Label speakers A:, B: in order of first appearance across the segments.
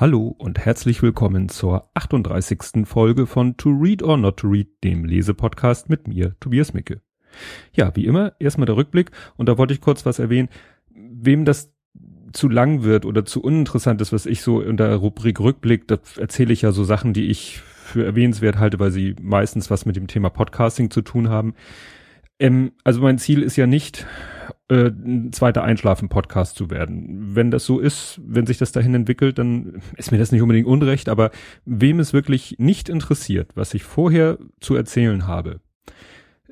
A: Hallo und herzlich willkommen zur 38. Folge von To Read or Not to Read, dem Lesepodcast mit mir, Tobias Micke. Ja, wie immer, erstmal der Rückblick und da wollte ich kurz was erwähnen, wem das zu lang wird oder zu uninteressant ist, was ich so in der Rubrik Rückblick, da erzähle ich ja so Sachen, die ich für erwähnenswert halte, weil sie meistens was mit dem Thema Podcasting zu tun haben. Ähm, also mein Ziel ist ja nicht, äh, ein zweiter Einschlafen-Podcast zu werden. Wenn das so ist, wenn sich das dahin entwickelt, dann ist mir das nicht unbedingt unrecht, aber wem es wirklich nicht interessiert, was ich vorher zu erzählen habe,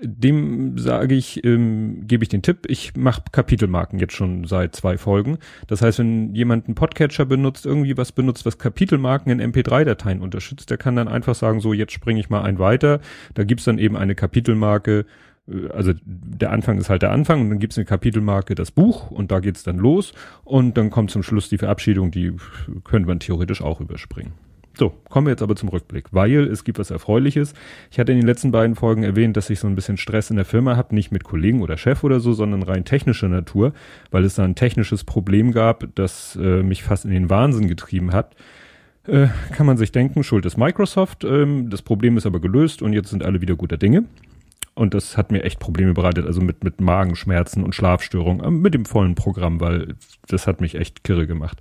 A: dem sage ich, ähm, gebe ich den Tipp, ich mache Kapitelmarken jetzt schon seit zwei Folgen. Das heißt, wenn jemand einen Podcatcher benutzt, irgendwie was benutzt, was Kapitelmarken in MP3-Dateien unterstützt, der kann dann einfach sagen, so jetzt springe ich mal ein weiter. Da gibt's dann eben eine Kapitelmarke, also der Anfang ist halt der Anfang und dann gibt's eine Kapitelmarke, das Buch und da geht's dann los und dann kommt zum Schluss die Verabschiedung, die könnte man theoretisch auch überspringen. So, kommen wir jetzt aber zum Rückblick, weil es gibt was Erfreuliches. Ich hatte in den letzten beiden Folgen erwähnt, dass ich so ein bisschen Stress in der Firma habe, nicht mit Kollegen oder Chef oder so, sondern rein technischer Natur, weil es da ein technisches Problem gab, das äh, mich fast in den Wahnsinn getrieben hat. Äh, kann man sich denken, Schuld ist Microsoft, ähm, das Problem ist aber gelöst und jetzt sind alle wieder guter Dinge. Und das hat mir echt Probleme bereitet, also mit, mit Magenschmerzen und Schlafstörungen, äh, mit dem vollen Programm, weil das hat mich echt kirre gemacht.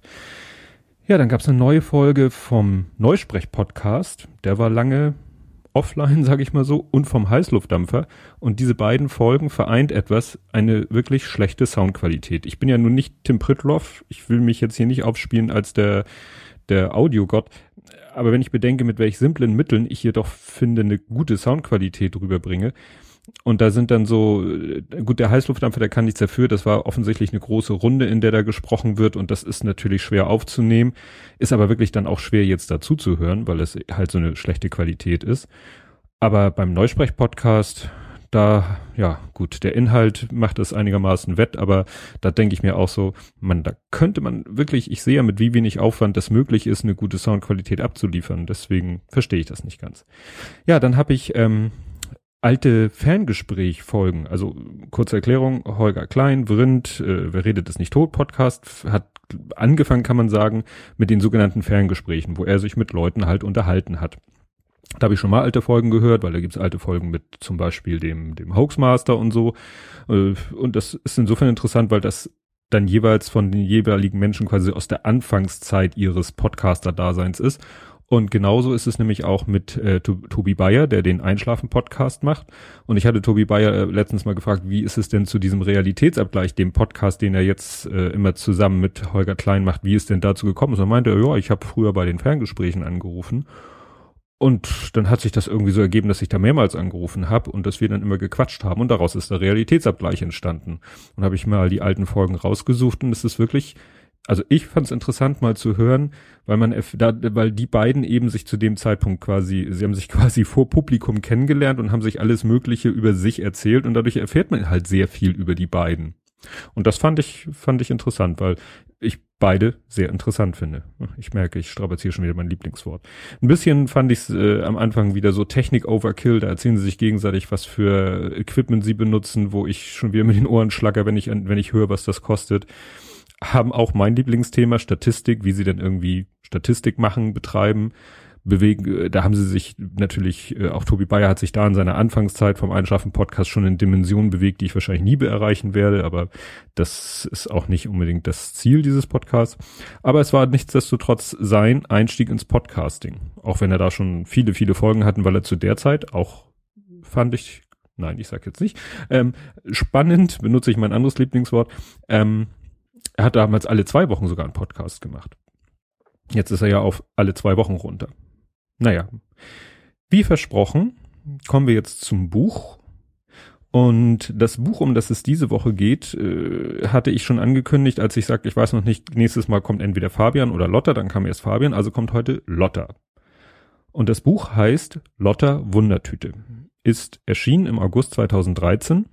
A: Ja, dann gab es eine neue Folge vom Neusprech-Podcast. Der war lange offline, sage ich mal so, und vom Heißluftdampfer. Und diese beiden Folgen vereint etwas, eine wirklich schlechte Soundqualität. Ich bin ja nun nicht Tim Pritloff. Ich will mich jetzt hier nicht aufspielen als der, der Audiogott. Aber wenn ich bedenke, mit welch simplen Mitteln ich hier doch finde, eine gute Soundqualität rüberbringe, und da sind dann so, äh, gut, der Heißluftdampfer, der kann nichts dafür. Das war offensichtlich eine große Runde, in der da gesprochen wird. Und das ist natürlich schwer aufzunehmen. Ist aber wirklich dann auch schwer jetzt dazu zu hören, weil es halt so eine schlechte Qualität ist. Aber beim Neusprech-Podcast, da, ja, gut, der Inhalt macht es einigermaßen wett, aber da denke ich mir auch so, man, da könnte man wirklich, ich sehe ja mit wie wenig Aufwand das möglich ist, eine gute Soundqualität abzuliefern. Deswegen verstehe ich das nicht ganz. Ja, dann habe ich ähm, alte Ferngespräch-Folgen. Also kurze Erklärung, Holger Klein, Vrind, äh, Wer redet ist nicht tot Podcast, hat angefangen, kann man sagen, mit den sogenannten Ferngesprächen, wo er sich mit Leuten halt unterhalten hat. Da habe ich schon mal alte Folgen gehört, weil da gibt's alte Folgen mit zum Beispiel dem, dem Hoaxmaster und so. Äh, und das ist insofern interessant, weil das dann jeweils von den jeweiligen Menschen quasi aus der Anfangszeit ihres Podcaster-Daseins ist. Und genauso ist es nämlich auch mit äh, Tobi Bayer, der den Einschlafen-Podcast macht. Und ich hatte Tobi Bayer äh, letztens mal gefragt, wie ist es denn zu diesem Realitätsabgleich, dem Podcast, den er jetzt äh, immer zusammen mit Holger Klein macht, wie ist denn dazu gekommen? Und er meinte, ja, ich habe früher bei den Ferngesprächen angerufen. Und dann hat sich das irgendwie so ergeben, dass ich da mehrmals angerufen habe und dass wir dann immer gequatscht haben und daraus ist der Realitätsabgleich entstanden. Und habe ich mal die alten Folgen rausgesucht und es ist wirklich also ich fand es interessant mal zu hören, weil man, da, weil die beiden eben sich zu dem Zeitpunkt quasi, sie haben sich quasi vor Publikum kennengelernt und haben sich alles Mögliche über sich erzählt und dadurch erfährt man halt sehr viel über die beiden. Und das fand ich, fand ich interessant, weil beide sehr interessant finde. Ich merke, ich strapaziere schon wieder mein Lieblingswort. Ein bisschen fand ich es äh, am Anfang wieder so Technik-Overkill, da erzählen sie sich gegenseitig, was für Equipment sie benutzen, wo ich schon wieder mit den Ohren schlacker, wenn ich, wenn ich höre, was das kostet haben auch mein Lieblingsthema Statistik, wie sie denn irgendwie Statistik machen, betreiben, bewegen. Äh, da haben sie sich natürlich, äh, auch Tobi Bayer hat sich da in seiner Anfangszeit vom Einschlafen Podcast schon in Dimensionen bewegt, die ich wahrscheinlich nie erreichen werde, aber das ist auch nicht unbedingt das Ziel dieses Podcasts. Aber es war nichtsdestotrotz sein Einstieg ins Podcasting. Auch wenn er da schon viele, viele Folgen hatten, weil er zu der Zeit auch fand ich, nein, ich sag jetzt nicht, ähm, spannend, benutze ich mein anderes Lieblingswort, ähm, er hat damals alle zwei Wochen sogar einen Podcast gemacht. Jetzt ist er ja auf alle zwei Wochen runter. Naja, wie versprochen, kommen wir jetzt zum Buch. Und das Buch, um das es diese Woche geht, äh, hatte ich schon angekündigt, als ich sagte, ich weiß noch nicht, nächstes Mal kommt entweder Fabian oder Lotta, dann kam erst Fabian, also kommt heute Lotta. Und das Buch heißt Lotta Wundertüte, ist erschienen im August 2013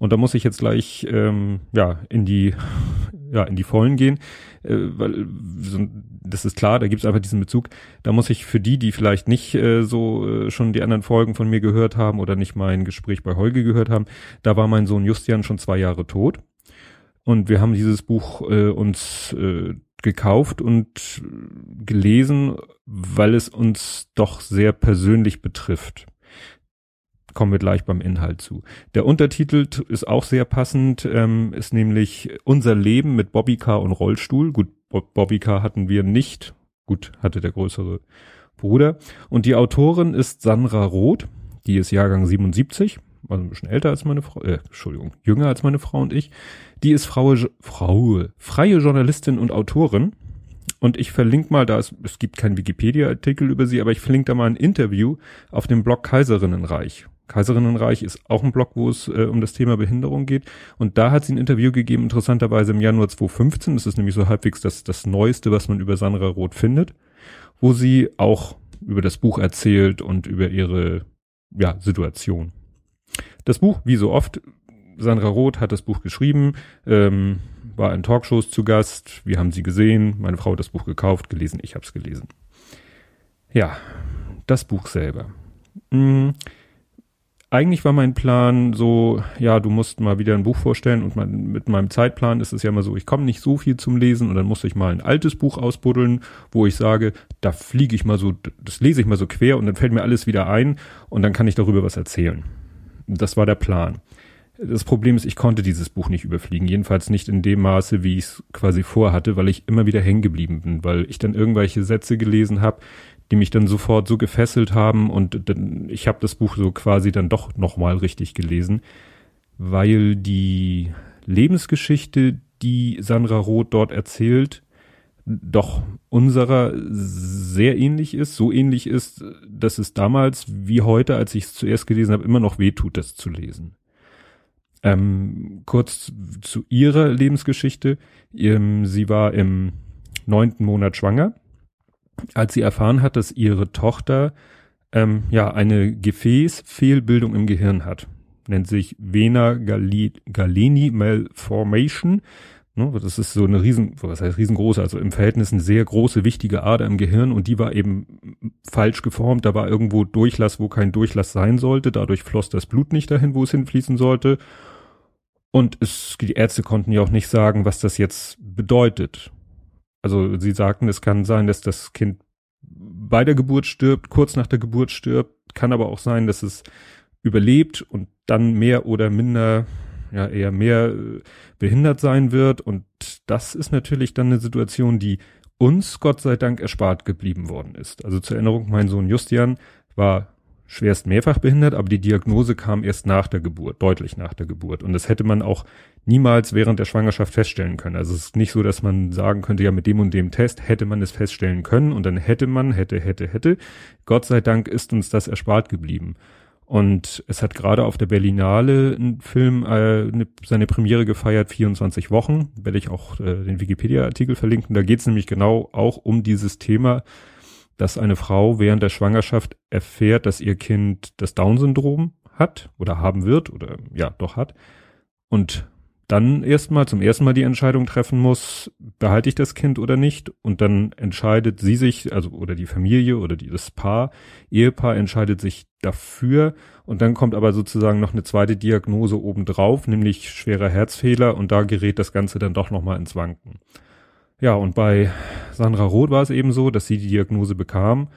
A: und da muss ich jetzt gleich ähm, ja in die ja in die Vollen gehen, äh, weil so, das ist klar, da gibt's einfach diesen Bezug. Da muss ich für die, die vielleicht nicht äh, so äh, schon die anderen Folgen von mir gehört haben oder nicht mein Gespräch bei Holge gehört haben, da war mein Sohn Justian schon zwei Jahre tot. Und wir haben dieses Buch äh, uns äh, gekauft und gelesen, weil es uns doch sehr persönlich betrifft. Kommen wir gleich beim Inhalt zu. Der Untertitel ist auch sehr passend, ähm, ist nämlich Unser Leben mit Bobbycar und Rollstuhl. Gut, Bobbycar hatten wir nicht. Gut, hatte der größere Bruder. Und die Autorin ist Sandra Roth, die ist Jahrgang 77, also ein bisschen älter als meine Frau, äh, Entschuldigung, jünger als meine Frau und ich. Die ist Frau, Frau, freie Journalistin und Autorin. Und ich verlinke mal, da es, es gibt keinen Wikipedia-Artikel über sie, aber ich verlinke da mal ein Interview auf dem Blog Kaiserinnenreich. Kaiserinnenreich ist auch ein Blog, wo es äh, um das Thema Behinderung geht. Und da hat sie ein Interview gegeben, interessanterweise im Januar 2015. Das ist nämlich so halbwegs das, das Neueste, was man über Sandra Roth findet, wo sie auch über das Buch erzählt und über ihre ja, Situation. Das Buch, wie so oft, Sandra Roth hat das Buch geschrieben, ähm, war in Talkshows zu Gast. Wir haben sie gesehen. Meine Frau hat das Buch gekauft, gelesen. Ich habe es gelesen. Ja, das Buch selber. Hm, eigentlich war mein Plan so, ja, du musst mal wieder ein Buch vorstellen und mein, mit meinem Zeitplan ist es ja immer so, ich komme nicht so viel zum Lesen und dann muss ich mal ein altes Buch ausbuddeln, wo ich sage, da fliege ich mal so, das lese ich mal so quer und dann fällt mir alles wieder ein und dann kann ich darüber was erzählen. Das war der Plan. Das Problem ist, ich konnte dieses Buch nicht überfliegen, jedenfalls nicht in dem Maße, wie ich es quasi vorhatte, weil ich immer wieder hängen geblieben bin, weil ich dann irgendwelche Sätze gelesen habe, die mich dann sofort so gefesselt haben und dann, ich habe das Buch so quasi dann doch nochmal richtig gelesen, weil die Lebensgeschichte, die Sandra Roth dort erzählt, doch unserer sehr ähnlich ist, so ähnlich ist, dass es damals wie heute, als ich es zuerst gelesen habe, immer noch wehtut, das zu lesen. Ähm, kurz zu ihrer Lebensgeschichte. Ähm, sie war im neunten Monat schwanger als sie erfahren hat, dass ihre Tochter ähm, ja eine Gefäßfehlbildung im Gehirn hat. Nennt sich Vena Galeni Malformation. Ne, das ist so eine riesen, was heißt riesengroße, also im Verhältnis eine sehr große, wichtige Ader im Gehirn und die war eben falsch geformt. Da war irgendwo Durchlass, wo kein Durchlass sein sollte. Dadurch floss das Blut nicht dahin, wo es hinfließen sollte. Und es, die Ärzte konnten ja auch nicht sagen, was das jetzt bedeutet. Also sie sagten, es kann sein, dass das Kind bei der Geburt stirbt, kurz nach der Geburt stirbt, kann aber auch sein, dass es überlebt und dann mehr oder minder, ja eher mehr äh, behindert sein wird. Und das ist natürlich dann eine Situation, die uns Gott sei Dank erspart geblieben worden ist. Also zur Erinnerung, mein Sohn Justian war schwerst mehrfach behindert, aber die Diagnose kam erst nach der Geburt, deutlich nach der Geburt. Und das hätte man auch niemals während der Schwangerschaft feststellen können. Also es ist nicht so, dass man sagen könnte, ja, mit dem und dem Test hätte man es feststellen können und dann hätte man, hätte, hätte, hätte. Gott sei Dank ist uns das erspart geblieben. Und es hat gerade auf der Berlinale ein Film äh, ne, seine Premiere gefeiert, 24 Wochen, werde ich auch äh, den Wikipedia-Artikel verlinken. Da geht es nämlich genau auch um dieses Thema, dass eine Frau während der Schwangerschaft erfährt, dass ihr Kind das Down-Syndrom hat oder haben wird oder ja, doch hat und dann erstmal zum ersten Mal die Entscheidung treffen muss, behalte ich das Kind oder nicht? Und dann entscheidet sie sich, also oder die Familie oder das Paar, Ehepaar entscheidet sich dafür. Und dann kommt aber sozusagen noch eine zweite Diagnose obendrauf, nämlich schwerer Herzfehler. Und da gerät das Ganze dann doch nochmal ins Wanken. Ja, und bei Sandra Roth war es eben so, dass sie die Diagnose bekam,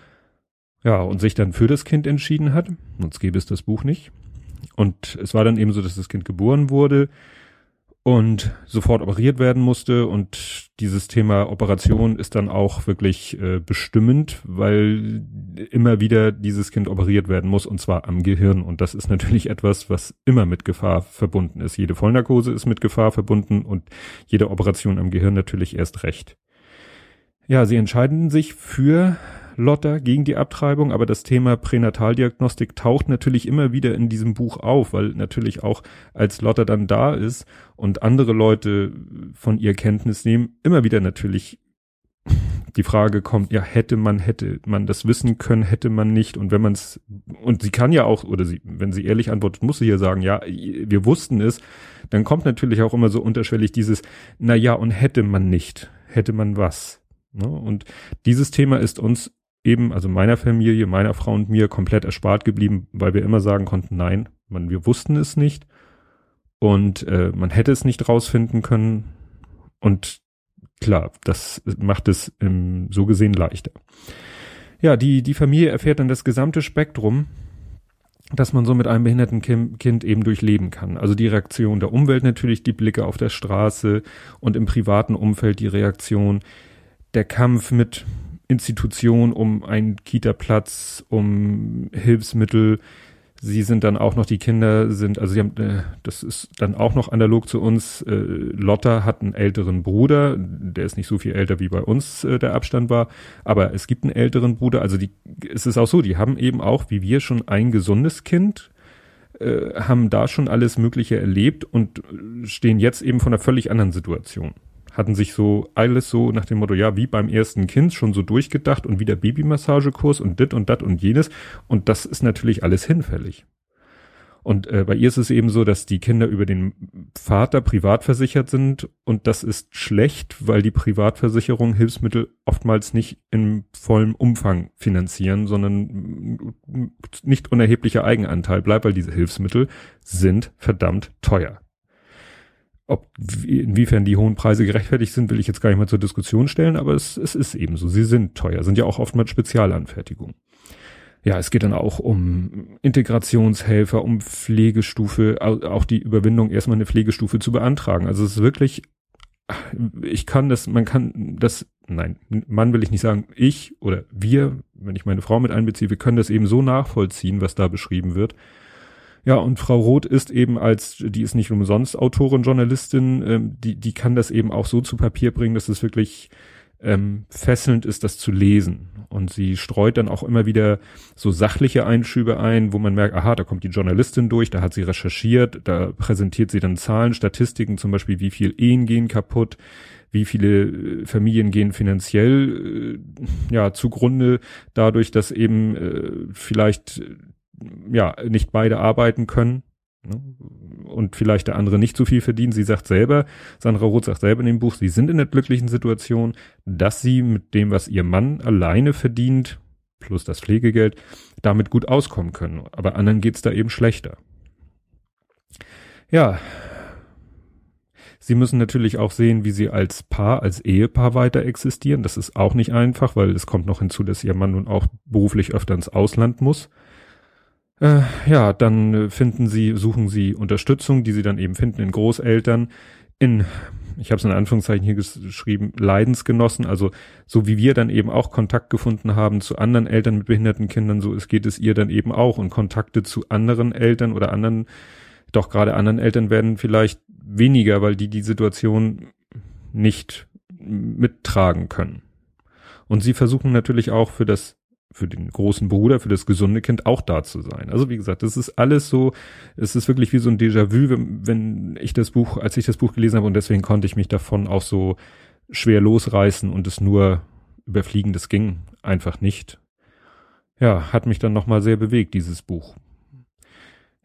A: ja, und sich dann für das Kind entschieden hat, sonst gäbe es das Buch nicht. Und es war dann eben so, dass das Kind geboren wurde und sofort operiert werden musste und dieses Thema Operation ist dann auch wirklich äh, bestimmend, weil immer wieder dieses Kind operiert werden muss und zwar am Gehirn und das ist natürlich etwas, was immer mit Gefahr verbunden ist. Jede Vollnarkose ist mit Gefahr verbunden und jede Operation am Gehirn natürlich erst recht. Ja, sie entscheiden sich für Lotta gegen die Abtreibung, aber das Thema Pränataldiagnostik taucht natürlich immer wieder in diesem Buch auf, weil natürlich auch als Lotta dann da ist und andere Leute von ihr Kenntnis nehmen, immer wieder natürlich die Frage kommt, ja, hätte man, hätte man das wissen können, hätte man nicht. Und wenn man es, und sie kann ja auch, oder sie, wenn sie ehrlich antwortet, muss sie ja sagen, ja, wir wussten es, dann kommt natürlich auch immer so unterschwellig dieses, na ja, und hätte man nicht, hätte man was. Ne? Und dieses Thema ist uns eben, also meiner Familie, meiner Frau und mir komplett erspart geblieben, weil wir immer sagen konnten, nein, man, wir wussten es nicht und äh, man hätte es nicht rausfinden können. Und klar, das macht es ähm, so gesehen leichter. Ja, die, die Familie erfährt dann das gesamte Spektrum, dass man so mit einem behinderten Kind eben durchleben kann. Also die Reaktion der Umwelt natürlich, die Blicke auf der Straße und im privaten Umfeld die Reaktion, der Kampf mit Institutionen um einen Kita-Platz, um Hilfsmittel, Sie sind dann auch noch, die Kinder sind, also sie haben, äh, das ist dann auch noch analog zu uns. Äh, Lotta hat einen älteren Bruder, der ist nicht so viel älter wie bei uns äh, der Abstand war, aber es gibt einen älteren Bruder. Also die, es ist auch so, die haben eben auch, wie wir schon ein gesundes Kind, äh, haben da schon alles Mögliche erlebt und stehen jetzt eben von einer völlig anderen Situation hatten sich so alles so nach dem Motto, ja, wie beim ersten Kind schon so durchgedacht und wieder Babymassagekurs und dit und dat und jenes. Und das ist natürlich alles hinfällig. Und äh, bei ihr ist es eben so, dass die Kinder über den Vater privat versichert sind und das ist schlecht, weil die Privatversicherung Hilfsmittel oftmals nicht in vollem Umfang finanzieren, sondern nicht unerheblicher Eigenanteil bleibt, weil diese Hilfsmittel sind verdammt teuer. Ob, inwiefern die hohen Preise gerechtfertigt sind, will ich jetzt gar nicht mal zur Diskussion stellen, aber es, es ist eben so. Sie sind teuer, sind ja auch oftmals Spezialanfertigungen. Ja, es geht dann auch um Integrationshelfer, um Pflegestufe, auch die Überwindung, erstmal eine Pflegestufe zu beantragen. Also es ist wirklich, ich kann das, man kann das, nein, Mann will ich nicht sagen, ich oder wir, wenn ich meine Frau mit einbeziehe, wir können das eben so nachvollziehen, was da beschrieben wird. Ja, und Frau Roth ist eben als, die ist nicht umsonst Autorin, Journalistin, ähm, die, die kann das eben auch so zu Papier bringen, dass es wirklich ähm, fesselnd ist, das zu lesen. Und sie streut dann auch immer wieder so sachliche Einschübe ein, wo man merkt, aha, da kommt die Journalistin durch, da hat sie recherchiert, da präsentiert sie dann Zahlen, Statistiken, zum Beispiel, wie viel Ehen gehen kaputt, wie viele äh, Familien gehen finanziell äh, ja zugrunde dadurch, dass eben äh, vielleicht ja, nicht beide arbeiten können ne? und vielleicht der andere nicht so viel verdient. Sie sagt selber, Sandra Roth sagt selber in dem Buch, sie sind in der glücklichen Situation, dass sie mit dem, was ihr Mann alleine verdient, plus das Pflegegeld, damit gut auskommen können. Aber anderen geht's da eben schlechter. Ja. Sie müssen natürlich auch sehen, wie sie als Paar, als Ehepaar weiter existieren. Das ist auch nicht einfach, weil es kommt noch hinzu, dass ihr Mann nun auch beruflich öfter ins Ausland muss. Äh, ja, dann äh, finden sie, suchen sie Unterstützung, die sie dann eben finden in Großeltern, in, ich habe es in Anführungszeichen hier geschrieben, Leidensgenossen, also so wie wir dann eben auch Kontakt gefunden haben zu anderen Eltern mit behinderten Kindern, so es geht es ihr dann eben auch und Kontakte zu anderen Eltern oder anderen, doch gerade anderen Eltern werden vielleicht weniger, weil die die Situation nicht mittragen können. Und sie versuchen natürlich auch für das für den großen Bruder, für das gesunde Kind auch da zu sein. Also wie gesagt, das ist alles so, es ist wirklich wie so ein Déjà-vu, wenn, wenn ich das Buch, als ich das Buch gelesen habe und deswegen konnte ich mich davon auch so schwer losreißen und es nur überfliegen, das ging einfach nicht. Ja, hat mich dann nochmal sehr bewegt, dieses Buch.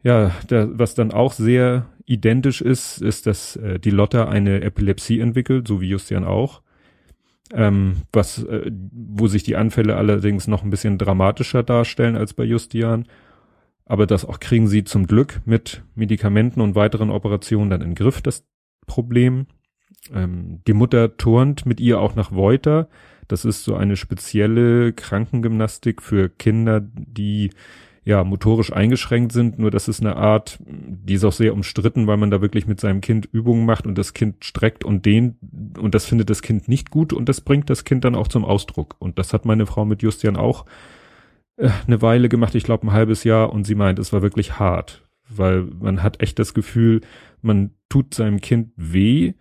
A: Ja, der, was dann auch sehr identisch ist, ist, dass äh, die Lotta eine Epilepsie entwickelt, so wie Justian auch ähm, was, äh, wo sich die Anfälle allerdings noch ein bisschen dramatischer darstellen als bei Justian. Aber das auch kriegen sie zum Glück mit Medikamenten und weiteren Operationen dann in Griff, das Problem. Ähm, die Mutter turnt mit ihr auch nach Voiter. Das ist so eine spezielle Krankengymnastik für Kinder, die ja, motorisch eingeschränkt sind, nur das ist eine Art, die ist auch sehr umstritten, weil man da wirklich mit seinem Kind Übungen macht und das Kind streckt und dehnt und das findet das Kind nicht gut und das bringt das Kind dann auch zum Ausdruck. Und das hat meine Frau mit Justian auch äh, eine Weile gemacht, ich glaube ein halbes Jahr und sie meint, es war wirklich hart, weil man hat echt das Gefühl, man tut seinem Kind weh.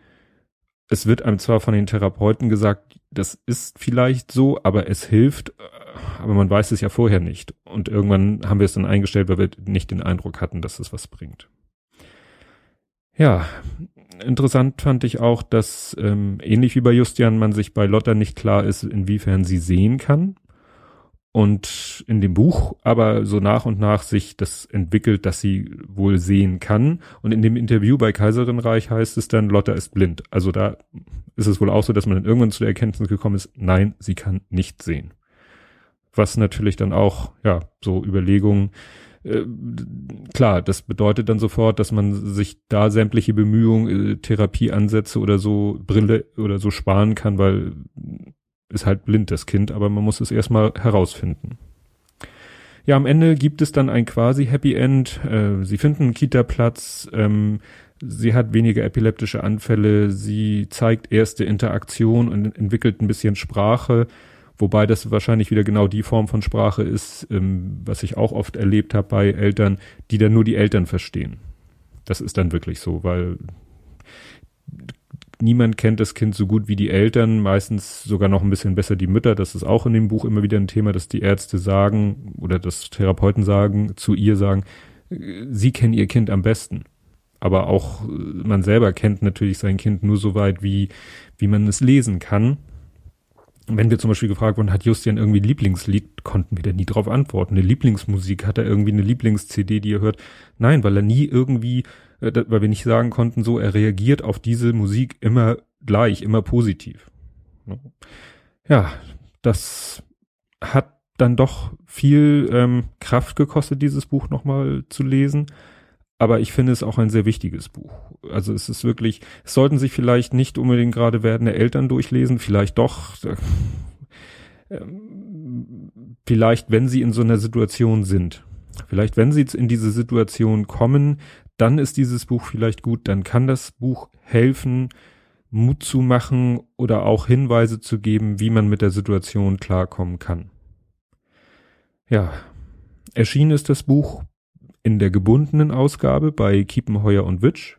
A: Es wird einem zwar von den Therapeuten gesagt, das ist vielleicht so, aber es hilft aber man weiß es ja vorher nicht. Und irgendwann haben wir es dann eingestellt, weil wir nicht den Eindruck hatten, dass es was bringt. Ja, interessant fand ich auch, dass ähm, ähnlich wie bei Justian man sich bei Lotta nicht klar ist, inwiefern sie sehen kann. Und in dem Buch aber so nach und nach sich das entwickelt, dass sie wohl sehen kann. Und in dem Interview bei Kaiserinreich heißt es dann, Lotta ist blind. Also da ist es wohl auch so, dass man dann irgendwann zu der Erkenntnis gekommen ist, nein, sie kann nicht sehen was natürlich dann auch, ja, so Überlegungen äh, klar, das bedeutet dann sofort, dass man sich da sämtliche Bemühungen, äh, Therapieansätze oder so Brille oder so sparen kann, weil ist halt blind das Kind, aber man muss es erstmal herausfinden. Ja, am Ende gibt es dann ein quasi Happy End. Äh, sie finden einen Kita-Platz. Ähm, sie hat weniger epileptische Anfälle. Sie zeigt erste Interaktion und entwickelt ein bisschen Sprache. Wobei das wahrscheinlich wieder genau die Form von Sprache ist, ähm, was ich auch oft erlebt habe bei Eltern, die dann nur die Eltern verstehen. Das ist dann wirklich so, weil niemand kennt das Kind so gut wie die Eltern, meistens sogar noch ein bisschen besser die Mütter. Das ist auch in dem Buch immer wieder ein Thema, dass die Ärzte sagen oder das Therapeuten sagen, zu ihr sagen, sie kennen ihr Kind am besten. Aber auch man selber kennt natürlich sein Kind nur so weit, wie, wie man es lesen kann wenn wir zum Beispiel gefragt wurden, hat Justian irgendwie ein Lieblingslied, konnten wir da nie drauf antworten. Eine Lieblingsmusik, hat er irgendwie eine Lieblings-CD, die er hört? Nein, weil er nie irgendwie, äh, weil wir nicht sagen konnten, so, er reagiert auf diese Musik immer gleich, immer positiv. Ja, das hat dann doch viel ähm, Kraft gekostet, dieses Buch nochmal zu lesen aber ich finde es auch ein sehr wichtiges Buch. Also es ist wirklich, es sollten sich vielleicht nicht unbedingt gerade werdende Eltern durchlesen, vielleicht doch, äh, vielleicht wenn sie in so einer Situation sind. Vielleicht wenn sie in diese Situation kommen, dann ist dieses Buch vielleicht gut, dann kann das Buch helfen, Mut zu machen oder auch Hinweise zu geben, wie man mit der Situation klarkommen kann. Ja, erschienen ist das Buch in der gebundenen Ausgabe bei Kiepenheuer und Witsch.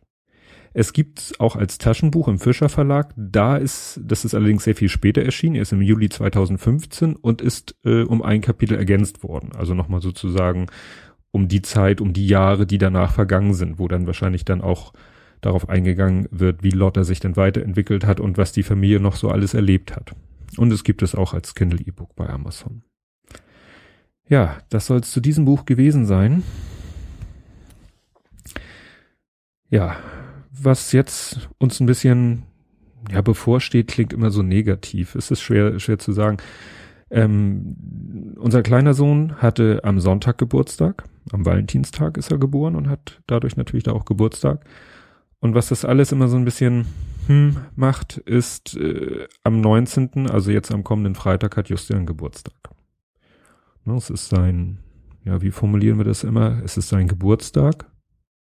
A: Es gibt auch als Taschenbuch im Fischer Verlag. Da ist, das ist allerdings sehr viel später erschienen. Er ist im Juli 2015 und ist äh, um ein Kapitel ergänzt worden. Also nochmal sozusagen um die Zeit, um die Jahre, die danach vergangen sind, wo dann wahrscheinlich dann auch darauf eingegangen wird, wie Lotta sich dann weiterentwickelt hat und was die Familie noch so alles erlebt hat. Und es gibt es auch als Kindle E-Book bei Amazon. Ja, das soll es zu diesem Buch gewesen sein. Ja, was jetzt uns ein bisschen ja bevorsteht, klingt immer so negativ. Es ist schwer, schwer zu sagen. Ähm, unser kleiner Sohn hatte am Sonntag Geburtstag. Am Valentinstag ist er geboren und hat dadurch natürlich da auch Geburtstag. Und was das alles immer so ein bisschen hm, macht, ist äh, am 19., also jetzt am kommenden Freitag, hat Justian Geburtstag. Ne, es ist sein, ja, wie formulieren wir das immer? Es ist sein Geburtstag.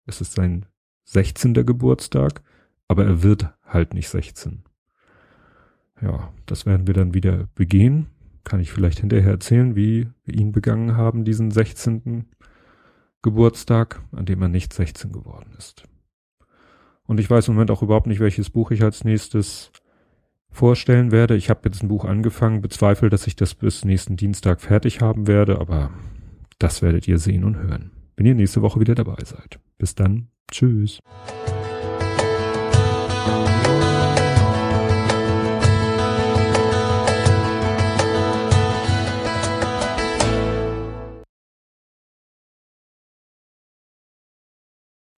A: Es ist sein 16. Geburtstag, aber er wird halt nicht 16. Ja, das werden wir dann wieder begehen. Kann ich vielleicht hinterher erzählen, wie wir ihn begangen haben, diesen 16. Geburtstag, an dem er nicht 16 geworden ist. Und ich weiß im Moment auch überhaupt nicht, welches Buch ich als nächstes vorstellen werde. Ich habe jetzt ein Buch angefangen, bezweifle, dass ich das bis nächsten Dienstag fertig haben werde, aber das werdet ihr sehen und hören, wenn ihr nächste Woche wieder dabei seid. Bis dann. Tschüss.